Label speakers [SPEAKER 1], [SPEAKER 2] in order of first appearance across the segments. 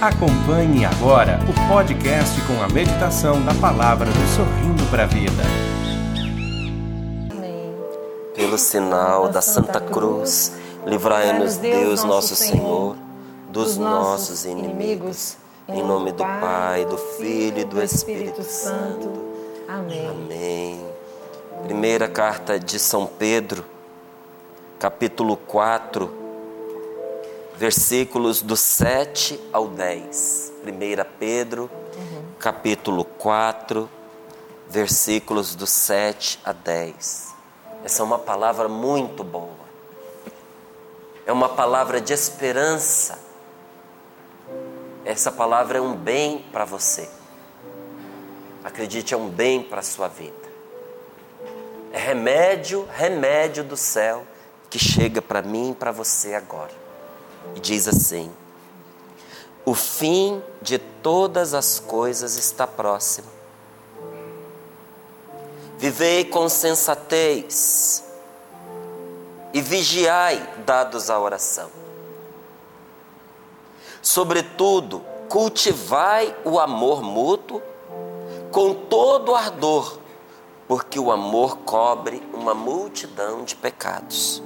[SPEAKER 1] Acompanhe agora o podcast com a meditação da palavra do Sorrindo para a Vida.
[SPEAKER 2] Pelo sinal da Santa Cruz, livrai-nos Deus nosso Senhor dos nossos inimigos. Em nome do Pai, do Filho e do Espírito Santo.
[SPEAKER 3] Amém.
[SPEAKER 2] Amém. Primeira carta de São Pedro, capítulo 4 versículos do 7 ao 10. 1 Pedro, uhum. capítulo 4, versículos do 7 a 10. Essa é uma palavra muito boa. É uma palavra de esperança. Essa palavra é um bem para você. Acredite, é um bem para a sua vida. É remédio, remédio do céu que chega para mim e para você agora e diz assim: O fim de todas as coisas está próximo. Vivei com sensatez e vigiai, dados à oração. Sobretudo, cultivai o amor mútuo com todo ardor, porque o amor cobre uma multidão de pecados.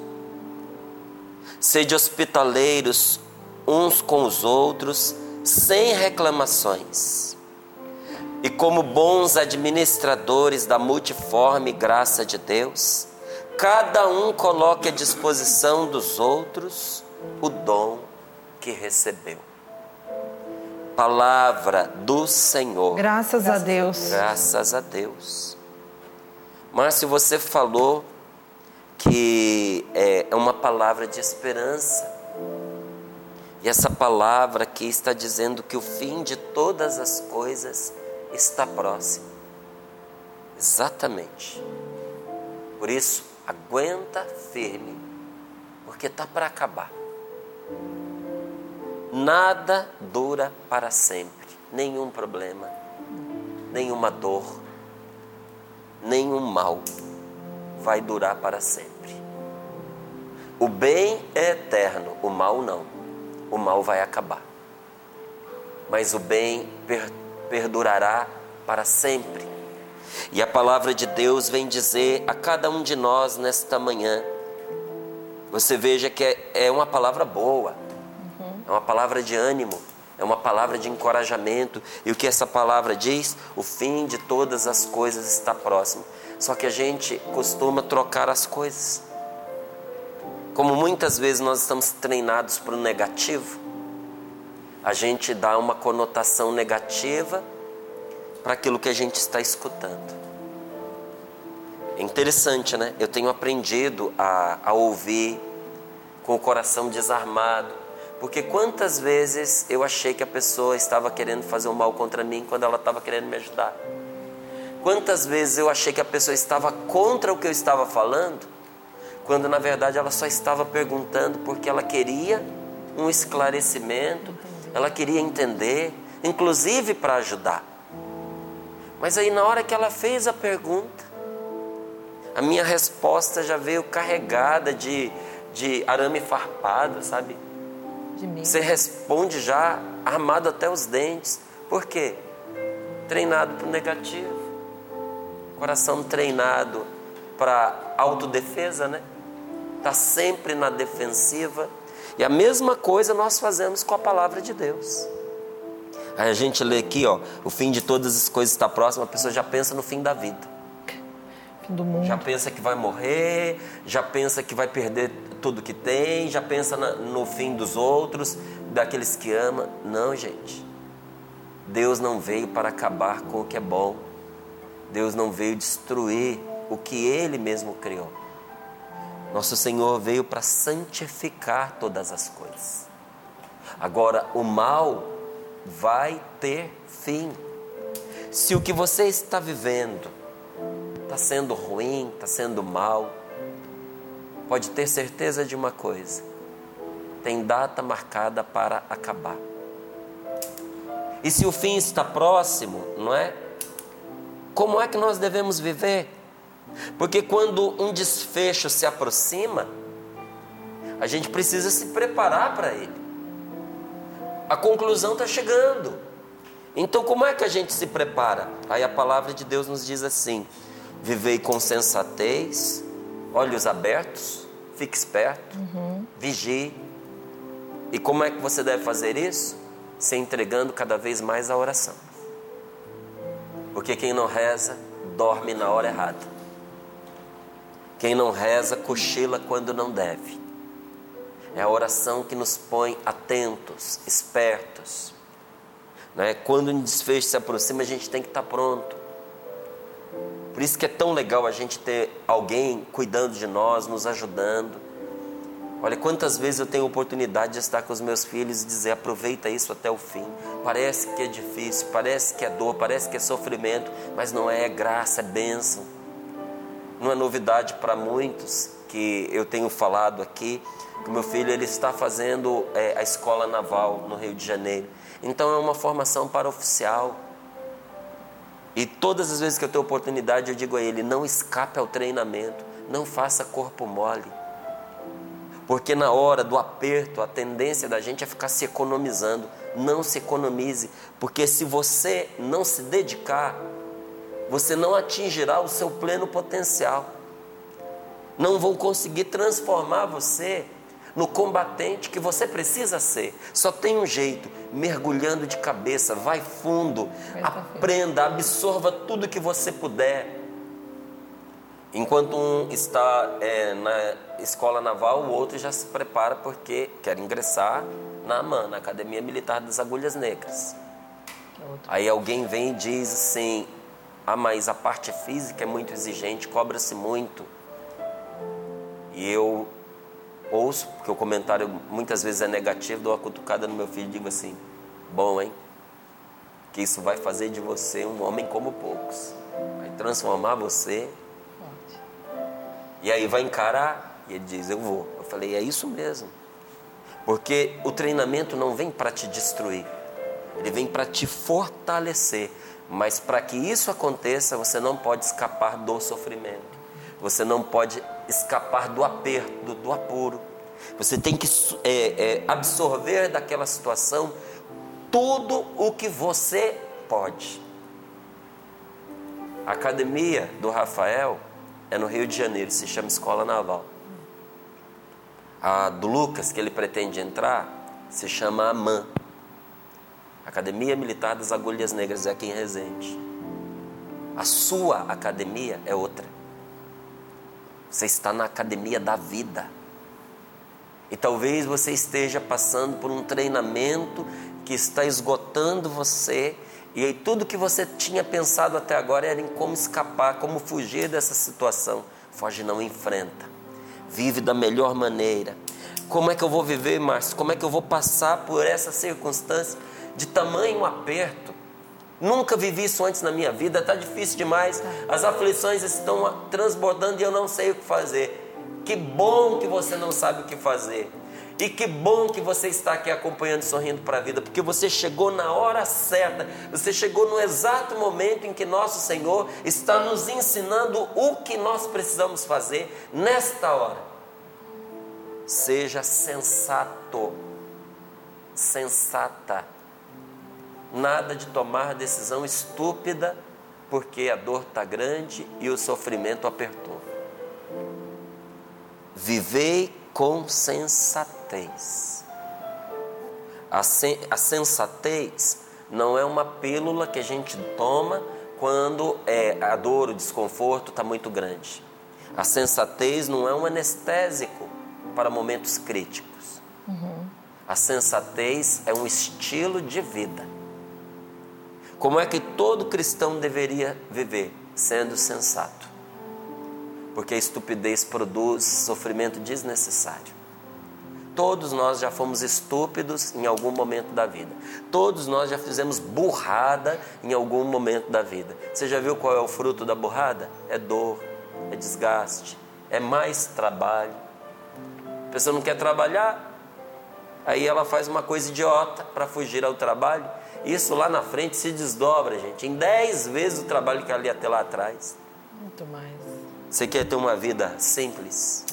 [SPEAKER 2] Sede hospitaleiros uns com os outros, sem reclamações. E como bons administradores da multiforme graça de Deus, cada um coloque à disposição dos outros o dom que recebeu. Palavra do Senhor.
[SPEAKER 3] Graças a Deus.
[SPEAKER 2] Graças a Deus. Márcio, você falou que é, é uma palavra de esperança. E essa palavra aqui está dizendo que o fim de todas as coisas está próximo. Exatamente. Por isso, aguenta firme, porque está para acabar. Nada dura para sempre, nenhum problema, nenhuma dor, nenhum mal vai durar para sempre. O bem é eterno, o mal não. O mal vai acabar. Mas o bem per perdurará para sempre. E a palavra de Deus vem dizer a cada um de nós nesta manhã. Você veja que é, é uma palavra boa, uhum. é uma palavra de ânimo, é uma palavra de encorajamento. E o que essa palavra diz? O fim de todas as coisas está próximo. Só que a gente costuma trocar as coisas. Como muitas vezes nós estamos treinados para o negativo, a gente dá uma conotação negativa para aquilo que a gente está escutando. É interessante, né? Eu tenho aprendido a, a ouvir com o coração desarmado, porque quantas vezes eu achei que a pessoa estava querendo fazer um mal contra mim quando ela estava querendo me ajudar. Quantas vezes eu achei que a pessoa estava contra o que eu estava falando, quando na verdade ela só estava perguntando porque ela queria um esclarecimento, ela queria entender, inclusive para ajudar. Mas aí na hora que ela fez a pergunta, a minha resposta já veio carregada de, de arame farpado, sabe? Você responde já armado até os dentes. Por quê? Treinado para o negativo coração treinado para autodefesa, né? Está sempre na defensiva. E a mesma coisa nós fazemos com a palavra de Deus. Aí a gente lê aqui, ó, o fim de todas as coisas está próximo, a pessoa já pensa no fim da vida. Já pensa que vai morrer, já pensa que vai perder tudo que tem, já pensa na, no fim dos outros, daqueles que ama. Não, gente. Deus não veio para acabar com o que é bom. Deus não veio destruir o que Ele mesmo criou. Nosso Senhor veio para santificar todas as coisas. Agora, o mal vai ter fim. Se o que você está vivendo está sendo ruim, está sendo mal, pode ter certeza de uma coisa: tem data marcada para acabar. E se o fim está próximo, não é? Como é que nós devemos viver? Porque quando um desfecho se aproxima, a gente precisa se preparar para ele. A conclusão está chegando. Então, como é que a gente se prepara? Aí a palavra de Deus nos diz assim: vivei com sensatez, olhos abertos, fique esperto, uhum. vigie. E como é que você deve fazer isso? Se entregando cada vez mais à oração. Porque quem não reza, dorme na hora errada. Quem não reza, cochila quando não deve. É a oração que nos põe atentos, espertos. Né? Quando o desfecho se aproxima, a gente tem que estar pronto. Por isso que é tão legal a gente ter alguém cuidando de nós, nos ajudando. Olha quantas vezes eu tenho oportunidade de estar com os meus filhos e dizer: aproveita isso até o fim. Parece que é difícil, parece que é dor, parece que é sofrimento, mas não é, é graça, é bênção. Não é novidade para muitos que eu tenho falado aqui que meu filho ele está fazendo é, a escola naval no Rio de Janeiro. Então é uma formação para oficial. E todas as vezes que eu tenho oportunidade, eu digo a ele: não escape ao treinamento, não faça corpo mole. Porque na hora do aperto, a tendência da gente é ficar se economizando. Não se economize, porque se você não se dedicar, você não atingirá o seu pleno potencial. Não vão conseguir transformar você no combatente que você precisa ser. Só tem um jeito, mergulhando de cabeça, vai fundo, aprenda, absorva tudo que você puder. Enquanto um está é, na escola naval, o outro já se prepara porque quer ingressar na AMAN, na Academia Militar das Agulhas Negras. Aí alguém vem e diz assim: Ah, mas a parte física é muito exigente, cobra-se muito. E eu ouço, porque o comentário muitas vezes é negativo, dou uma cutucada no meu filho e digo assim: bom, hein? Que isso vai fazer de você um homem como poucos. Vai transformar você. E aí vai encarar. E ele diz: Eu vou. Eu falei: É isso mesmo. Porque o treinamento não vem para te destruir, ele vem para te fortalecer. Mas para que isso aconteça, você não pode escapar do sofrimento. Você não pode escapar do aperto, do, do apuro. Você tem que é, é, absorver daquela situação tudo o que você pode. A academia do Rafael é no Rio de Janeiro, se chama Escola Naval. A do Lucas, que ele pretende entrar, se chama AMAN Academia Militar das Agulhas Negras, é aqui em Resende. A sua academia é outra. Você está na academia da vida. E talvez você esteja passando por um treinamento que está esgotando você. E aí tudo que você tinha pensado até agora era em como escapar, como fugir dessa situação. Foge, não enfrenta. Vive da melhor maneira. Como é que eu vou viver, Márcio? Como é que eu vou passar por essa circunstância de tamanho aperto? Nunca vivi isso antes na minha vida, está difícil demais. As aflições estão transbordando e eu não sei o que fazer. Que bom que você não sabe o que fazer. E que bom que você está aqui acompanhando, sorrindo para a vida, porque você chegou na hora certa, você chegou no exato momento em que nosso Senhor está nos ensinando o que nós precisamos fazer nesta hora. Seja sensato, sensata Nada de tomar decisão estúpida porque a dor está grande e o sofrimento apertou. Vivei com sensatez. A, sen a sensatez não é uma pílula que a gente toma quando é, a dor, o desconforto está muito grande. A sensatez não é um anestésico para momentos críticos. Uhum. A sensatez é um estilo de vida. Como é que todo cristão deveria viver? Sendo sensato. Porque a estupidez produz sofrimento desnecessário. Todos nós já fomos estúpidos em algum momento da vida. Todos nós já fizemos burrada em algum momento da vida. Você já viu qual é o fruto da burrada? É dor, é desgaste, é mais trabalho. A pessoa não quer trabalhar, aí ela faz uma coisa idiota para fugir ao trabalho isso lá na frente se desdobra, gente, em dez vezes o trabalho que ela ia ter lá atrás.
[SPEAKER 3] Muito mais.
[SPEAKER 2] Você quer ter uma vida simples,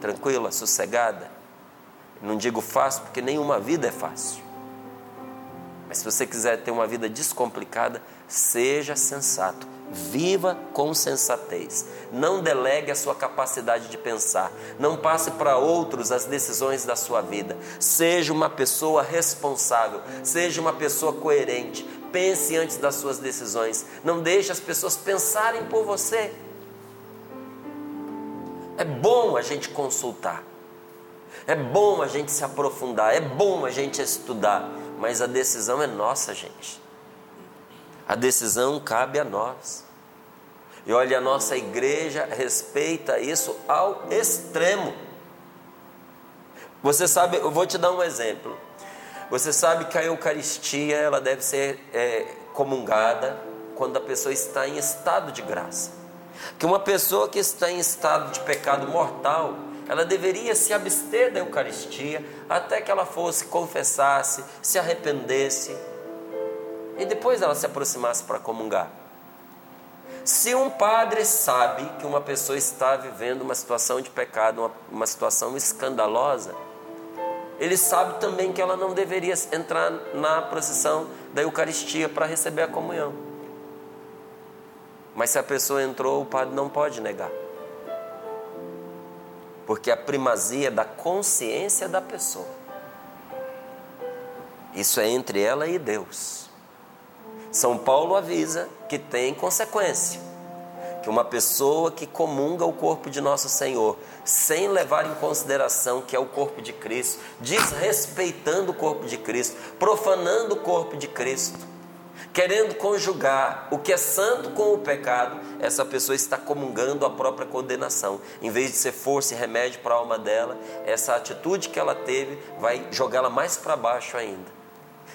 [SPEAKER 2] tranquila, sossegada? Não digo fácil, porque nenhuma vida é fácil. Mas se você quiser ter uma vida descomplicada, seja sensato. Viva com sensatez. Não delegue a sua capacidade de pensar. Não passe para outros as decisões da sua vida. Seja uma pessoa responsável. Seja uma pessoa coerente. Pense antes das suas decisões. Não deixe as pessoas pensarem por você. É bom a gente consultar. É bom a gente se aprofundar. É bom a gente estudar. Mas a decisão é nossa, gente. A decisão cabe a nós. E olha, a nossa igreja respeita isso ao extremo. Você sabe, eu vou te dar um exemplo. Você sabe que a Eucaristia ela deve ser é, comungada quando a pessoa está em estado de graça. Que uma pessoa que está em estado de pecado mortal, ela deveria se abster da Eucaristia até que ela fosse, confessasse, se arrependesse e depois ela se aproximasse para comungar. Se um padre sabe que uma pessoa está vivendo uma situação de pecado, uma, uma situação escandalosa, ele sabe também que ela não deveria entrar na procissão da Eucaristia para receber a comunhão. Mas se a pessoa entrou, o padre não pode negar. Porque a primazia da consciência da pessoa. Isso é entre ela e Deus. São Paulo avisa que tem consequência. Que uma pessoa que comunga o corpo de nosso Senhor, sem levar em consideração que é o corpo de Cristo, desrespeitando o corpo de Cristo, profanando o corpo de Cristo, querendo conjugar o que é santo com o pecado, essa pessoa está comungando a própria condenação. Em vez de ser força e remédio para a alma dela, essa atitude que ela teve vai jogá-la mais para baixo ainda.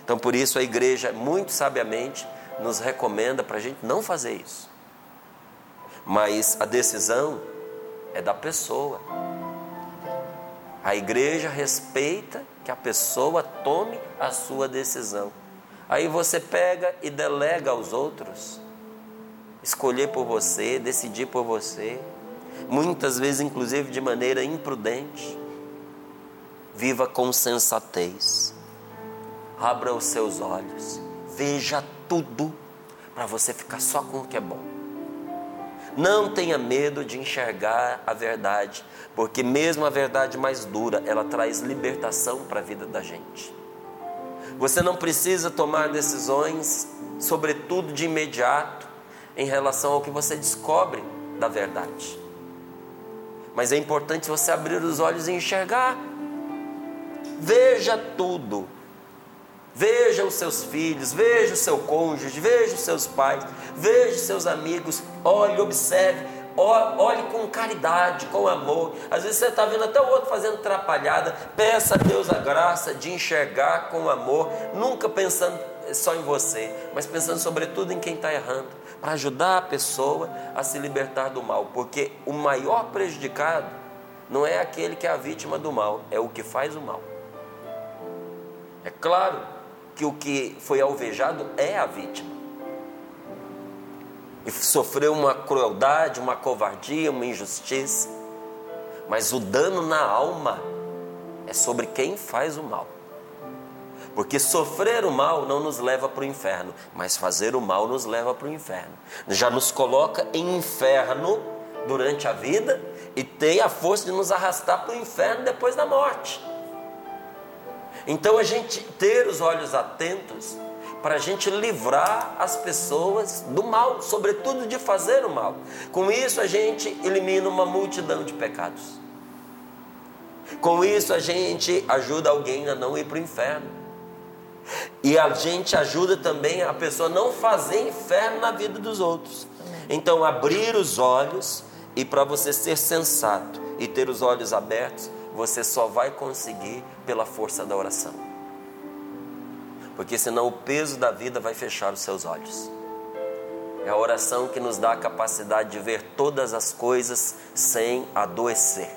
[SPEAKER 2] Então, por isso, a igreja, muito sabiamente, nos recomenda para a gente não fazer isso. Mas a decisão é da pessoa. A igreja respeita que a pessoa tome a sua decisão. Aí você pega e delega aos outros escolher por você, decidir por você, muitas vezes, inclusive, de maneira imprudente. Viva com sensatez abra os seus olhos, veja tudo, para você ficar só com o que é bom. Não tenha medo de enxergar a verdade, porque mesmo a verdade mais dura, ela traz libertação para a vida da gente. Você não precisa tomar decisões, sobretudo de imediato, em relação ao que você descobre da verdade. Mas é importante você abrir os olhos e enxergar. Veja tudo, Veja os seus filhos, veja o seu cônjuge, veja os seus pais, veja os seus amigos, olhe, observe, olhe com caridade, com amor. Às vezes você está vendo até o outro fazendo atrapalhada. Peça a Deus a graça de enxergar com amor, nunca pensando só em você, mas pensando sobretudo em quem está errando, para ajudar a pessoa a se libertar do mal, porque o maior prejudicado não é aquele que é a vítima do mal, é o que faz o mal. É claro que o que foi alvejado é a vítima. E sofreu uma crueldade, uma covardia, uma injustiça. Mas o dano na alma é sobre quem faz o mal. Porque sofrer o mal não nos leva para o inferno, mas fazer o mal nos leva para o inferno. Já nos coloca em inferno durante a vida e tem a força de nos arrastar para o inferno depois da morte. Então a gente ter os olhos atentos para a gente livrar as pessoas do mal, sobretudo de fazer o mal. Com isso a gente elimina uma multidão de pecados. Com isso a gente ajuda alguém a não ir para o inferno. E a gente ajuda também a pessoa a não fazer inferno na vida dos outros. Então abrir os olhos e para você ser sensato e ter os olhos abertos, você só vai conseguir pela força da oração. Porque senão o peso da vida vai fechar os seus olhos. É a oração que nos dá a capacidade de ver todas as coisas sem adoecer.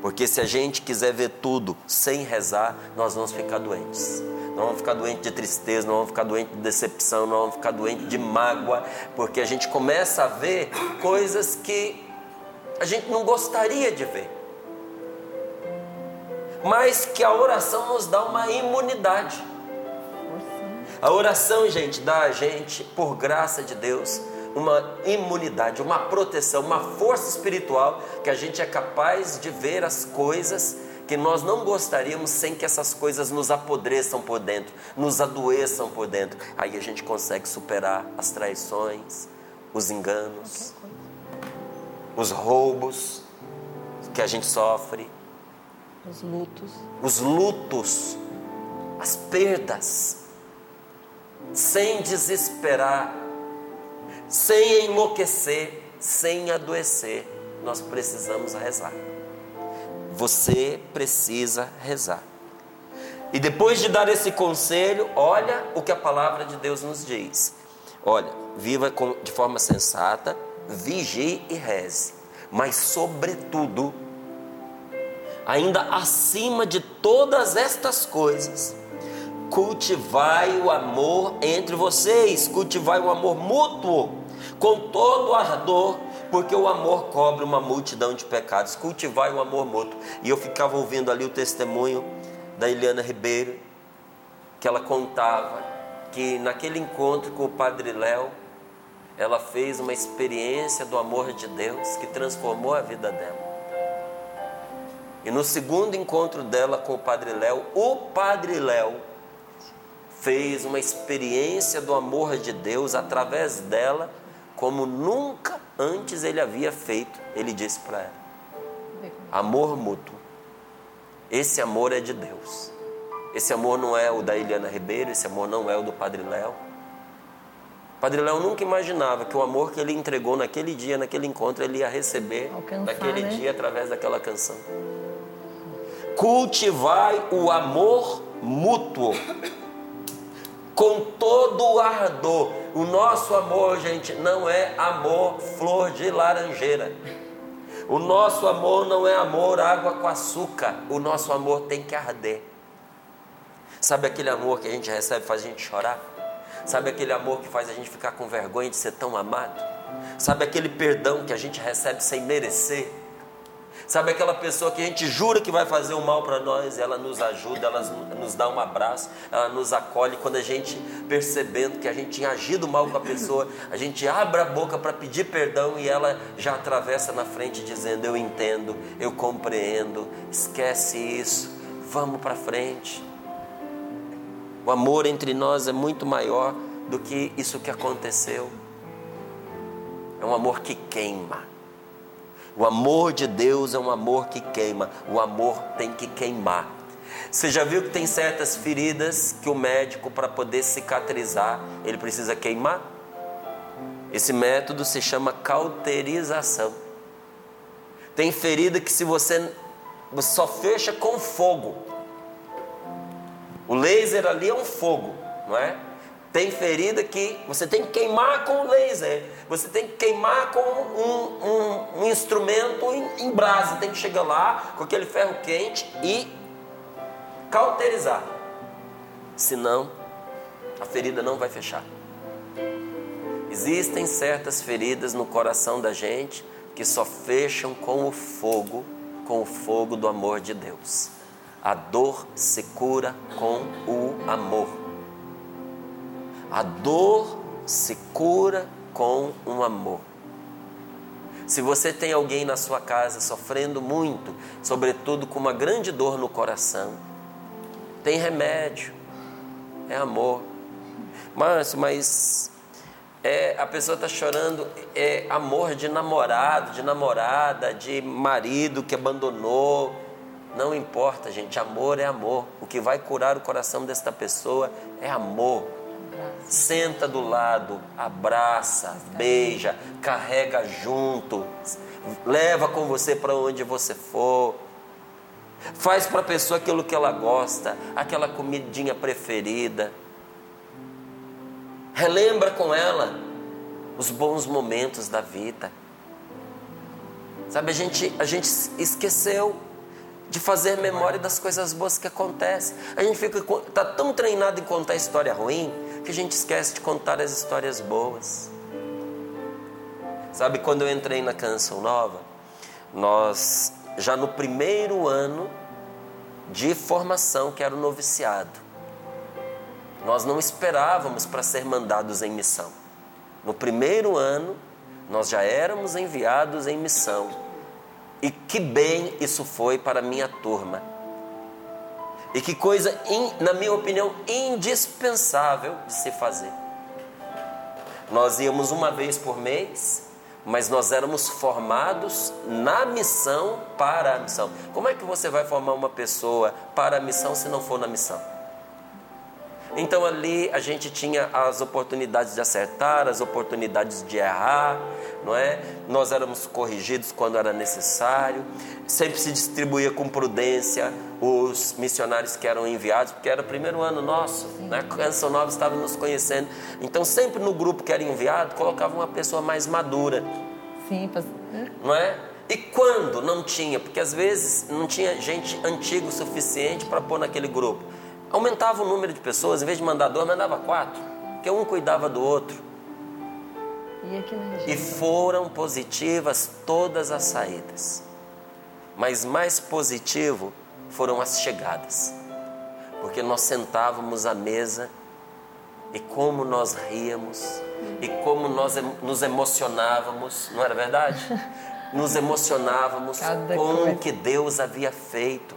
[SPEAKER 2] Porque se a gente quiser ver tudo sem rezar, nós vamos ficar doentes. Não vamos ficar doentes de tristeza, não vamos ficar doentes de decepção, não vamos ficar doentes de mágoa, porque a gente começa a ver coisas que a gente não gostaria de ver mas que a oração nos dá uma imunidade. A oração, gente, dá a gente, por graça de Deus, uma imunidade, uma proteção, uma força espiritual que a gente é capaz de ver as coisas que nós não gostaríamos sem que essas coisas nos apodreçam por dentro, nos adoeçam por dentro. Aí a gente consegue superar as traições, os enganos, os roubos que a gente sofre,
[SPEAKER 3] Os lutos.
[SPEAKER 2] os lutos, as perdas, sem desesperar, sem enlouquecer, sem adoecer. Nós precisamos rezar. Você precisa rezar. E depois de dar esse conselho, olha o que a palavra de Deus nos diz. Olha, viva de forma sensata, vigie e reze, mas sobretudo, ainda acima de todas estas coisas, cultivai o amor entre vocês, cultivai o amor mútuo, com todo o ardor, porque o amor cobre uma multidão de pecados. Cultivai o amor mútuo. E eu ficava ouvindo ali o testemunho da Eliana Ribeiro, que ela contava que naquele encontro com o Padre Léo, ela fez uma experiência do amor de Deus que transformou a vida dela. E no segundo encontro dela com o Padre Léo, o Padre Léo fez uma experiência do amor de Deus através dela, como nunca antes ele havia feito. Ele disse para ela: amor mútuo. Esse amor é de Deus. Esse amor não é o da Eliana Ribeiro, esse amor não é o do Padre Léo. Padre Léo nunca imaginava que o amor que ele entregou naquele dia, naquele encontro, ele ia receber
[SPEAKER 3] Alcançar,
[SPEAKER 2] naquele
[SPEAKER 3] né?
[SPEAKER 2] dia através daquela canção. Cultivai o amor mútuo com todo o ardor. O nosso amor, gente, não é amor flor de laranjeira. O nosso amor não é amor água com açúcar. O nosso amor tem que arder. Sabe aquele amor que a gente recebe faz a gente chorar? Sabe aquele amor que faz a gente ficar com vergonha de ser tão amado? Sabe aquele perdão que a gente recebe sem merecer? Sabe aquela pessoa que a gente jura que vai fazer o mal para nós, ela nos ajuda, ela nos dá um abraço, ela nos acolhe. Quando a gente, percebendo que a gente tinha agido mal com a pessoa, a gente abre a boca para pedir perdão e ela já atravessa na frente dizendo: Eu entendo, eu compreendo, esquece isso, vamos para frente. O amor entre nós é muito maior do que isso que aconteceu. É um amor que queima. O amor de Deus é um amor que queima. O amor tem que queimar. Você já viu que tem certas feridas que o médico, para poder cicatrizar, ele precisa queimar? Esse método se chama cauterização. Tem ferida que se você, você só fecha com fogo. O laser ali é um fogo, não é? Tem ferida que você tem que queimar com laser. Você tem que queimar com um, um, um instrumento em, em brasa. Tem que chegar lá com aquele ferro quente e cauterizar. Senão, a ferida não vai fechar. Existem certas feridas no coração da gente que só fecham com o fogo, com o fogo do amor de Deus. A dor se cura com o amor. A dor se cura com um amor. Se você tem alguém na sua casa sofrendo muito, sobretudo com uma grande dor no coração, tem remédio, é amor. Márcio, mas é, a pessoa está chorando, é amor de namorado, de namorada, de marido que abandonou. Não importa, gente, amor é amor. O que vai curar o coração desta pessoa é amor. Senta do lado, abraça, beija, carrega junto, leva com você para onde você for. Faz para a pessoa aquilo que ela gosta, aquela comidinha preferida. Relembra com ela os bons momentos da vida. Sabe, a gente, a gente esqueceu de fazer memória das coisas boas que acontecem. A gente fica tá tão treinado em contar história ruim que a gente esquece de contar as histórias boas. Sabe, quando eu entrei na Canção Nova, nós já no primeiro ano de formação, que era o noviciado, nós não esperávamos para ser mandados em missão. No primeiro ano, nós já éramos enviados em missão. E que bem isso foi para a minha turma. E que coisa, na minha opinião, indispensável de se fazer. Nós íamos uma vez por mês, mas nós éramos formados na missão para a missão. Como é que você vai formar uma pessoa para a missão se não for na missão? Então ali a gente tinha as oportunidades de acertar, as oportunidades de errar, não é? Nós éramos corrigidos quando era necessário, sempre se distribuía com prudência os missionários que eram enviados, porque era o primeiro ano nosso, né? A Canção Nova estava nos conhecendo. Então sempre no grupo que era enviado, colocava uma pessoa mais madura.
[SPEAKER 3] Sim,
[SPEAKER 2] não é? E quando não tinha, porque às vezes não tinha gente antiga o suficiente para pôr naquele grupo aumentava o número de pessoas, em vez de mandar dois, mandava quatro, porque um cuidava do outro.
[SPEAKER 3] E,
[SPEAKER 2] e foram positivas todas as saídas. Mas mais positivo foram as chegadas. Porque nós sentávamos à mesa e como nós ríamos e como nós nos emocionávamos, não era verdade? Nos emocionávamos Cada com coisa. o que Deus havia feito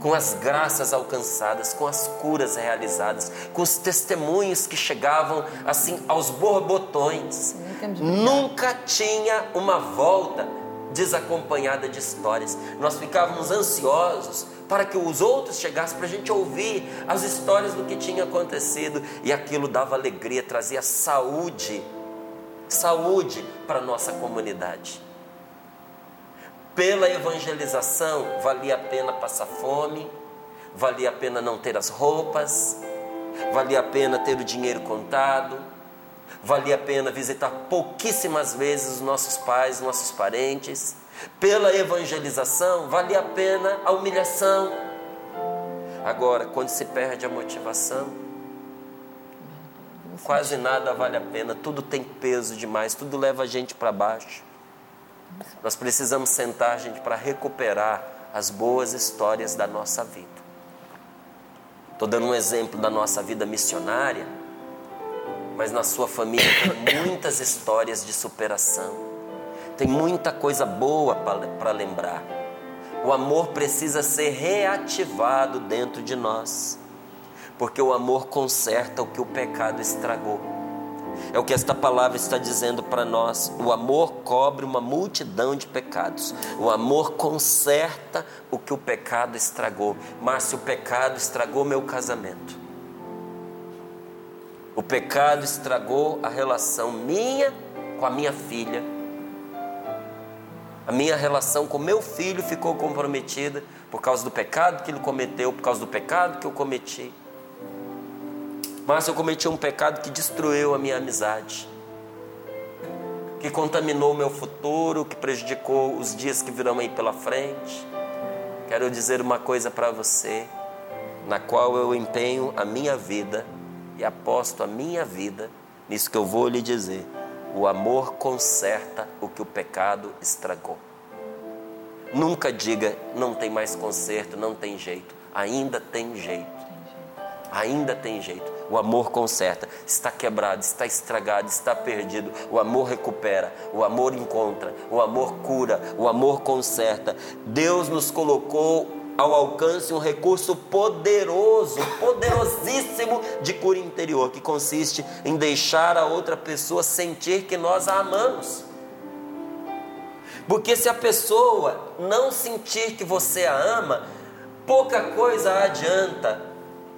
[SPEAKER 2] com as graças alcançadas, com as curas realizadas, com os testemunhos que chegavam assim aos borbotões. Nunca tinha uma volta desacompanhada de histórias. Nós ficávamos ansiosos para que os outros chegassem para a gente ouvir as histórias do que tinha acontecido e aquilo dava alegria, trazia saúde, saúde para a nossa comunidade. Pela evangelização, valia a pena passar fome, valia a pena não ter as roupas, valia a pena ter o dinheiro contado, valia a pena visitar pouquíssimas vezes os nossos pais, nossos parentes. Pela evangelização, valia a pena a humilhação. Agora, quando se perde a motivação, quase nada vale a pena, tudo tem peso demais, tudo leva a gente para baixo. Nós precisamos sentar, gente, para recuperar as boas histórias da nossa vida. Estou dando um exemplo da nossa vida missionária, mas na sua família tem muitas histórias de superação, tem muita coisa boa para lembrar. O amor precisa ser reativado dentro de nós, porque o amor conserta o que o pecado estragou. É o que esta palavra está dizendo para nós. O amor cobre uma multidão de pecados. O amor conserta o que o pecado estragou. Mas se o pecado estragou meu casamento. O pecado estragou a relação minha com a minha filha. A minha relação com meu filho ficou comprometida por causa do pecado que ele cometeu, por causa do pecado que eu cometi. Mas eu cometi um pecado que destruiu a minha amizade, que contaminou o meu futuro, que prejudicou os dias que virão aí pela frente. Quero dizer uma coisa para você, na qual eu empenho a minha vida e aposto a minha vida nisso que eu vou lhe dizer. O amor conserta o que o pecado estragou. Nunca diga não tem mais conserto, não tem jeito. Ainda tem jeito. Ainda tem jeito. O amor conserta. Está quebrado, está estragado, está perdido. O amor recupera, o amor encontra, o amor cura, o amor conserta. Deus nos colocou ao alcance um recurso poderoso, poderosíssimo de cura interior, que consiste em deixar a outra pessoa sentir que nós a amamos. Porque se a pessoa não sentir que você a ama, pouca coisa adianta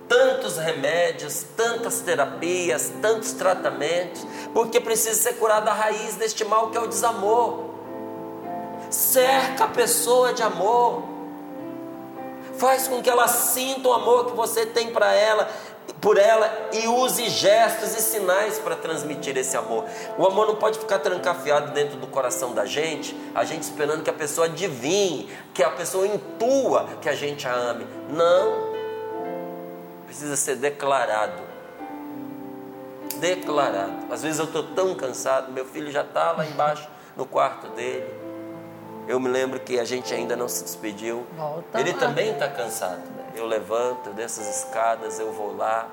[SPEAKER 2] tantos remédios, tantas terapias, tantos tratamentos, porque precisa ser curada a raiz deste mal que é o desamor. Cerca a pessoa de amor. Faz com que ela sinta o amor que você tem para ela, por ela e use gestos e sinais para transmitir esse amor. O amor não pode ficar trancafiado dentro do coração da gente, a gente esperando que a pessoa adivinhe, que a pessoa intua que a gente a ame. Não precisa ser declarado. Declarado. Às vezes eu estou tão cansado, meu filho já está lá embaixo no quarto dele. Eu me lembro que a gente ainda não se despediu.
[SPEAKER 3] Volta
[SPEAKER 2] Ele
[SPEAKER 3] lá.
[SPEAKER 2] também está cansado. Eu levanto, eu desço as escadas, eu vou lá.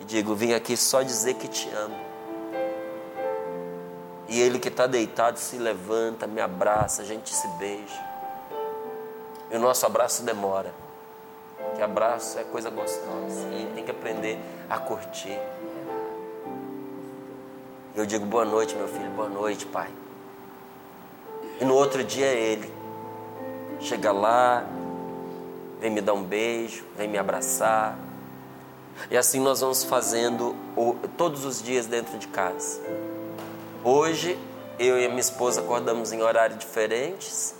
[SPEAKER 2] e digo: Vim aqui só dizer que te amo. E ele que está deitado se levanta, me abraça, a gente se beija. E o nosso abraço demora. Que abraço é coisa gostosa. E tem que aprender a curtir. Eu digo boa noite, meu filho, boa noite, pai. E no outro dia é ele. Chega lá, vem me dar um beijo, vem me abraçar. E assim nós vamos fazendo todos os dias dentro de casa. Hoje, eu e a minha esposa acordamos em horários diferentes,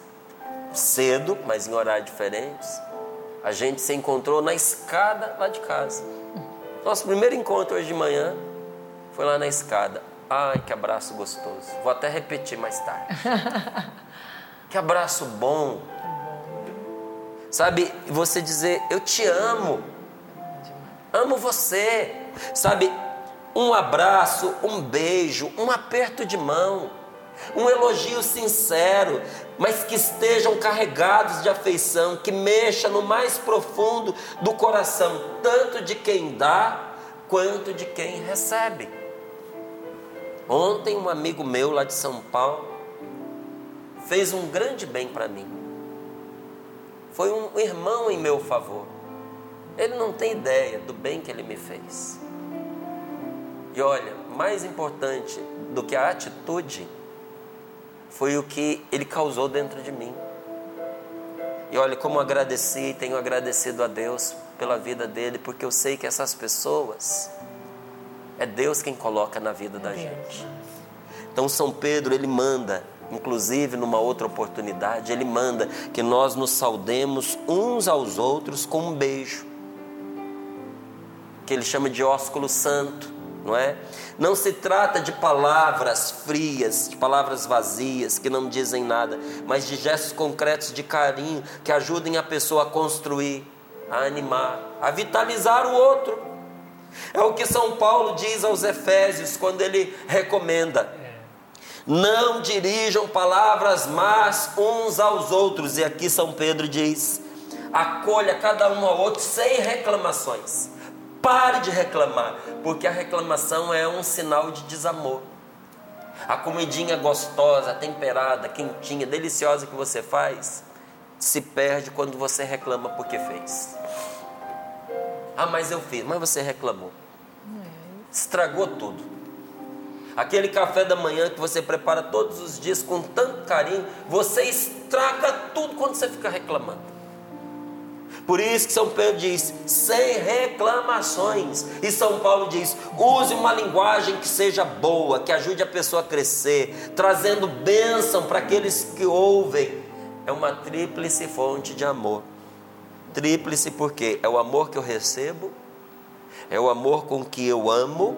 [SPEAKER 2] cedo, mas em horários diferentes. A gente se encontrou na escada lá de casa. Nosso primeiro encontro hoje de manhã foi lá na escada. Ai, que abraço gostoso. Vou até repetir mais tarde. que abraço bom. Sabe, você dizer, eu te amo. Amo você. Sabe, um abraço, um beijo, um aperto de mão, um elogio sincero, mas que estejam carregados de afeição, que mexa no mais profundo do coração, tanto de quem dá quanto de quem recebe. Ontem, um amigo meu lá de São Paulo fez um grande bem para mim. Foi um irmão em meu favor. Ele não tem ideia do bem que ele me fez. E olha, mais importante do que a atitude foi o que ele causou dentro de mim. E olha como agradeci e tenho agradecido a Deus pela vida dele, porque eu sei que essas pessoas é Deus quem coloca na vida da gente. Então São Pedro ele manda, inclusive numa outra oportunidade, ele manda que nós nos saudemos uns aos outros com um beijo. Que ele chama de ósculo santo não é? Não se trata de palavras frias, de palavras vazias que não dizem nada, mas de gestos concretos de carinho que ajudem a pessoa a construir, a animar, a vitalizar o outro. É o que São Paulo diz aos Efésios quando ele recomenda: não dirijam palavras más uns aos outros. E aqui São Pedro diz: acolha cada um ao outro sem reclamações. Pare de reclamar, porque a reclamação é um sinal de desamor. A comidinha gostosa, temperada, quentinha, deliciosa que você faz, se perde quando você reclama porque fez. Ah, mas eu fiz, mas você reclamou. Estragou tudo. Aquele café da manhã que você prepara todos os dias com tanto carinho, você estraga tudo quando você fica reclamando. Por isso que São Pedro diz, sem reclamações. E São Paulo diz, use uma linguagem que seja boa, que ajude a pessoa a crescer, trazendo bênção para aqueles que ouvem. É uma tríplice fonte de amor. Tríplice porque é o amor que eu recebo, é o amor com que eu amo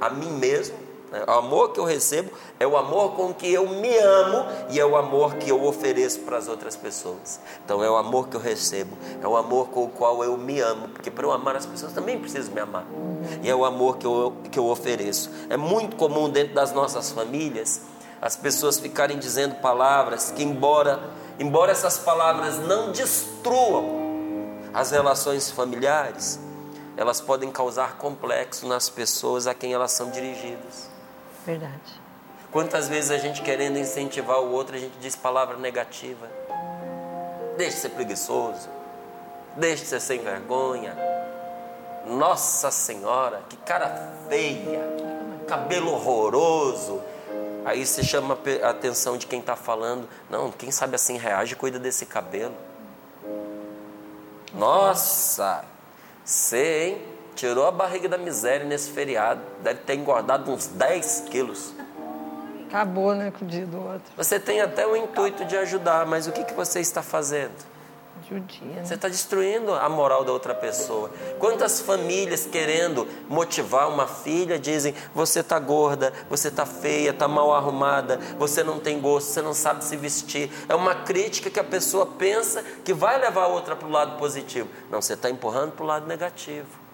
[SPEAKER 2] a mim mesmo? O amor que eu recebo é o amor com que eu me amo e é o amor que eu ofereço para as outras pessoas. Então é o amor que eu recebo, é o amor com o qual eu me amo, porque para eu amar as pessoas também preciso me amar. E é o amor que eu, que eu ofereço. É muito comum dentro das nossas famílias as pessoas ficarem dizendo palavras que, embora, embora essas palavras não destruam as relações familiares, elas podem causar complexo nas pessoas a quem elas são dirigidas.
[SPEAKER 3] Verdade.
[SPEAKER 2] Quantas vezes a gente querendo incentivar o outro, a gente diz palavra negativa. Deixe de ser preguiçoso. Deixe de ser sem vergonha. Nossa Senhora, que cara feia. Cabelo horroroso. Aí você chama a atenção de quem está falando. Não, quem sabe assim reage cuida desse cabelo. Nossa, você, hein? Tirou a barriga da miséria nesse feriado. Deve ter engordado uns 10 quilos.
[SPEAKER 3] Acabou, né, com o dia do outro.
[SPEAKER 2] Você tem até o intuito de ajudar, mas o que, que você está fazendo?
[SPEAKER 3] Judia, né?
[SPEAKER 2] Você está destruindo a moral da outra pessoa. Quantas famílias querendo motivar uma filha dizem: você está gorda, você está feia, está mal arrumada, você não tem gosto, você não sabe se vestir. É uma crítica que a pessoa pensa que vai levar a outra para o lado positivo. Não, você está empurrando para o lado negativo.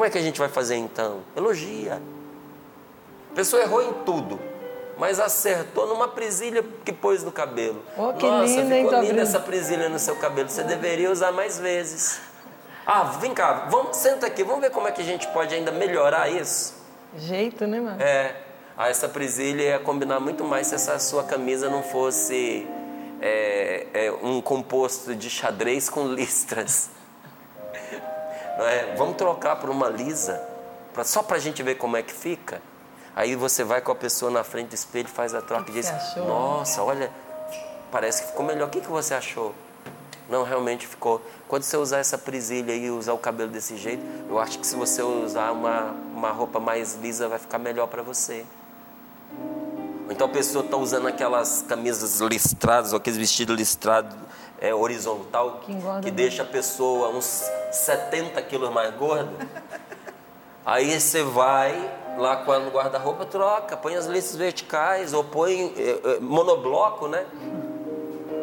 [SPEAKER 2] Como é que a gente vai fazer então? Elogia. A pessoa errou em tudo, mas acertou numa presilha que pôs no cabelo.
[SPEAKER 3] Oh, que
[SPEAKER 2] Nossa,
[SPEAKER 3] linda,
[SPEAKER 2] ficou linda essa presilha no seu cabelo. Você deveria usar mais vezes. Ah, vem cá, vamos, senta aqui, vamos ver como é que a gente pode ainda melhorar isso.
[SPEAKER 3] Jeito, né, mano?
[SPEAKER 2] É, ah, essa presilha ia combinar muito mais se essa sua camisa não fosse é, é, um composto de xadrez com listras. É? Vamos trocar por uma lisa, pra, só para a gente ver como é que fica. Aí você vai com a pessoa na frente do espelho, faz a troca
[SPEAKER 3] Que
[SPEAKER 2] e
[SPEAKER 3] que
[SPEAKER 2] diz? Nossa, olha, parece que ficou melhor. O que, que você achou? Não, realmente ficou. Quando você usar essa presilha e usar o cabelo desse jeito, eu acho que se você usar uma, uma roupa mais lisa, vai ficar melhor para você. Ou então a pessoa está usando aquelas camisas listradas, ou aqueles vestidos listrados é, horizontal,
[SPEAKER 3] Que muito.
[SPEAKER 2] deixa a pessoa uns 70 quilos mais gorda. Aí você vai lá ela no guarda-roupa, troca, põe as listas verticais, ou põe eh, eh, monobloco, né?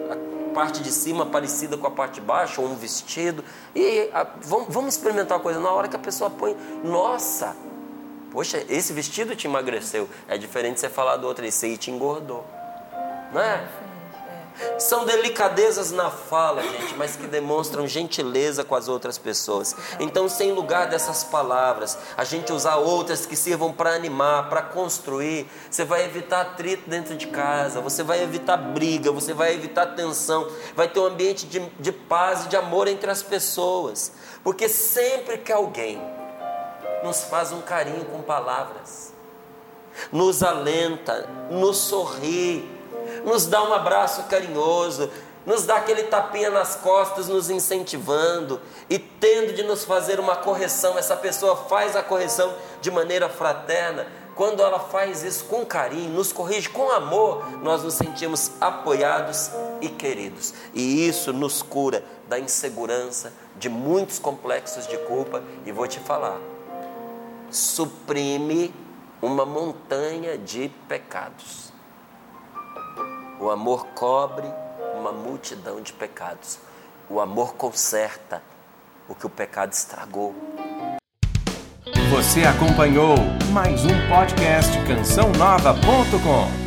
[SPEAKER 2] A parte de cima parecida com a parte de baixo, ou um vestido. E a- vamos, vamos experimentar uma coisa. Na hora que a pessoa põe, nossa, poxa, esse vestido te emagreceu. É diferente você falar do outro, esse aí te engordou. Não é? São delicadezas na fala, gente, mas que demonstram gentileza com as outras pessoas. Então, sem lugar dessas palavras, a gente usar outras que sirvam para animar, para construir, você vai evitar atrito dentro de casa, você vai evitar briga, você vai evitar tensão, vai ter um ambiente de, de paz e de amor entre as pessoas. Porque sempre que alguém nos faz um carinho com palavras, nos alenta, nos sorri, nos dá um abraço carinhoso, nos dá aquele tapinha nas costas, nos incentivando e tendo de nos fazer uma correção. Essa pessoa faz a correção de maneira fraterna. Quando ela faz isso com carinho, nos corrige com amor, nós nos sentimos apoiados e queridos. E isso nos cura da insegurança, de muitos complexos de culpa. E vou te falar, suprime uma montanha de pecados. O amor cobre uma multidão de pecados. O amor conserta o que o pecado estragou.
[SPEAKER 1] Você acompanhou mais um podcast cançãonova.com.